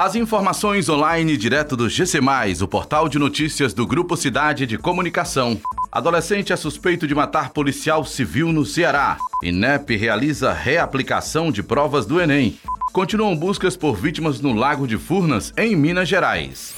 As informações online direto do GC, o portal de notícias do Grupo Cidade de Comunicação. Adolescente é suspeito de matar policial civil no Ceará. INEP realiza reaplicação de provas do Enem. Continuam buscas por vítimas no Lago de Furnas, em Minas Gerais.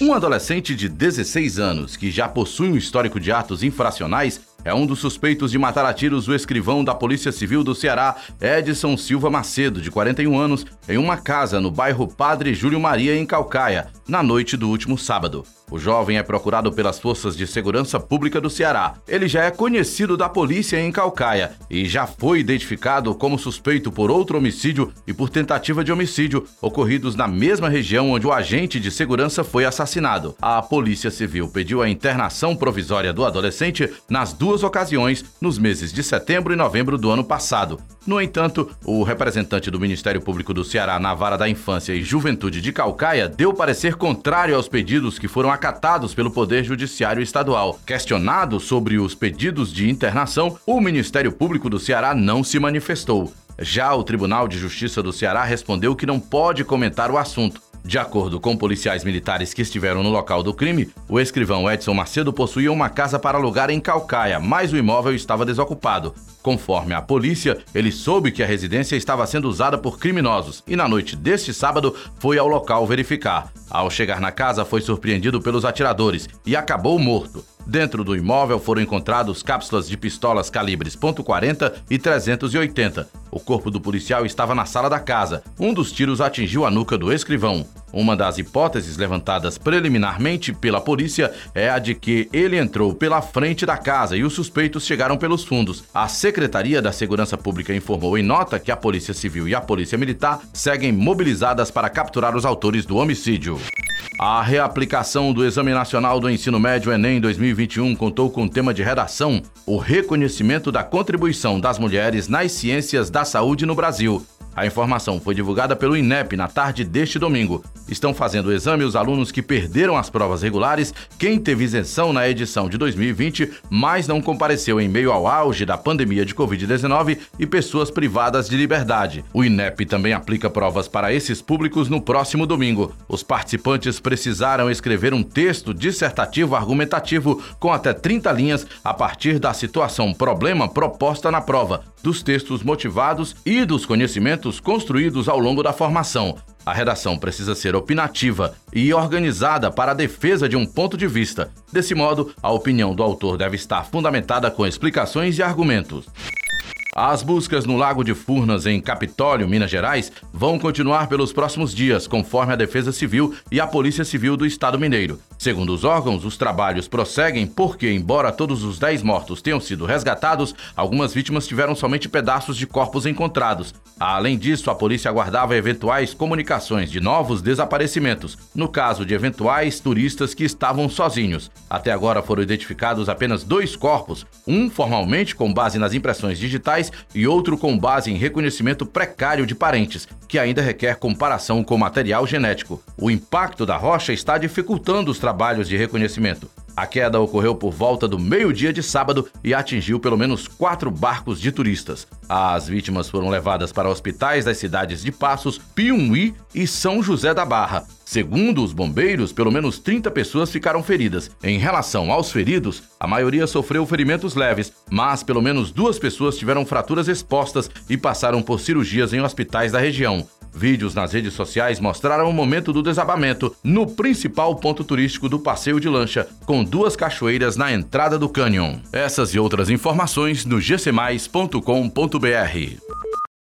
Um adolescente de 16 anos que já possui um histórico de atos infracionais é um dos suspeitos de matar a tiros o escrivão da Polícia Civil do Ceará, Edson Silva Macedo, de 41 anos, em uma casa no bairro Padre Júlio Maria, em Calcaia, na noite do último sábado. O jovem é procurado pelas forças de segurança pública do Ceará. Ele já é conhecido da polícia em Calcaia e já foi identificado como suspeito por outro homicídio e por tentativa de homicídio ocorridos na mesma região onde o agente de segurança foi assassinado. A Polícia Civil pediu a internação provisória do adolescente nas duas ocasiões nos meses de setembro e novembro do ano passado. No entanto, o representante do Ministério Público do Ceará na Vara da Infância e Juventude de Calcaia deu parecer contrário aos pedidos que foram acatados pelo Poder Judiciário Estadual. Questionado sobre os pedidos de internação, o Ministério Público do Ceará não se manifestou. Já o Tribunal de Justiça do Ceará respondeu que não pode comentar o assunto. De acordo com policiais militares que estiveram no local do crime, o escrivão Edson Macedo possuía uma casa para alugar em Calcaia, mas o imóvel estava desocupado. Conforme a polícia, ele soube que a residência estava sendo usada por criminosos e na noite deste sábado foi ao local verificar. Ao chegar na casa, foi surpreendido pelos atiradores e acabou morto. Dentro do imóvel foram encontrados cápsulas de pistolas calibres .40 e 380. O corpo do policial estava na sala da casa. Um dos tiros atingiu a nuca do escrivão. Uma das hipóteses levantadas preliminarmente pela polícia é a de que ele entrou pela frente da casa e os suspeitos chegaram pelos fundos. A Secretaria da Segurança Pública informou em nota que a Polícia Civil e a Polícia Militar seguem mobilizadas para capturar os autores do homicídio. A reaplicação do Exame Nacional do Ensino Médio Enem 2021 contou com o tema de redação o reconhecimento da contribuição das mulheres nas ciências da saúde no Brasil. A informação foi divulgada pelo INEP na tarde deste domingo. Estão fazendo o exame os alunos que perderam as provas regulares, quem teve isenção na edição de 2020, mas não compareceu em meio ao auge da pandemia de Covid-19 e pessoas privadas de liberdade. O INEP também aplica provas para esses públicos no próximo domingo. Os participantes precisaram escrever um texto dissertativo argumentativo com até 30 linhas a partir da situação problema proposta na prova, dos textos motivados e dos conhecimentos construídos ao longo da formação. A redação precisa ser opinativa e organizada para a defesa de um ponto de vista. Desse modo, a opinião do autor deve estar fundamentada com explicações e argumentos. As buscas no Lago de Furnas, em Capitólio, Minas Gerais, vão continuar pelos próximos dias, conforme a Defesa Civil e a Polícia Civil do Estado Mineiro. Segundo os órgãos, os trabalhos prosseguem porque, embora todos os 10 mortos tenham sido resgatados, algumas vítimas tiveram somente pedaços de corpos encontrados. Além disso, a polícia aguardava eventuais comunicações de novos desaparecimentos, no caso de eventuais turistas que estavam sozinhos. Até agora foram identificados apenas dois corpos, um formalmente com base nas impressões digitais e outro com base em reconhecimento precário de parentes, que ainda requer comparação com material genético. O impacto da rocha está dificultando os trabalhos de reconhecimento. A queda ocorreu por volta do meio-dia de sábado e atingiu pelo menos quatro barcos de turistas. As vítimas foram levadas para hospitais das cidades de Passos, Piumhi e São José da Barra. Segundo os bombeiros, pelo menos 30 pessoas ficaram feridas. Em relação aos feridos, a maioria sofreu ferimentos leves, mas pelo menos duas pessoas tiveram fraturas expostas e passaram por cirurgias em hospitais da região. Vídeos nas redes sociais mostraram o momento do desabamento no principal ponto turístico do passeio de lancha, com duas cachoeiras na entrada do cânion. Essas e outras informações no gcmais.com.br.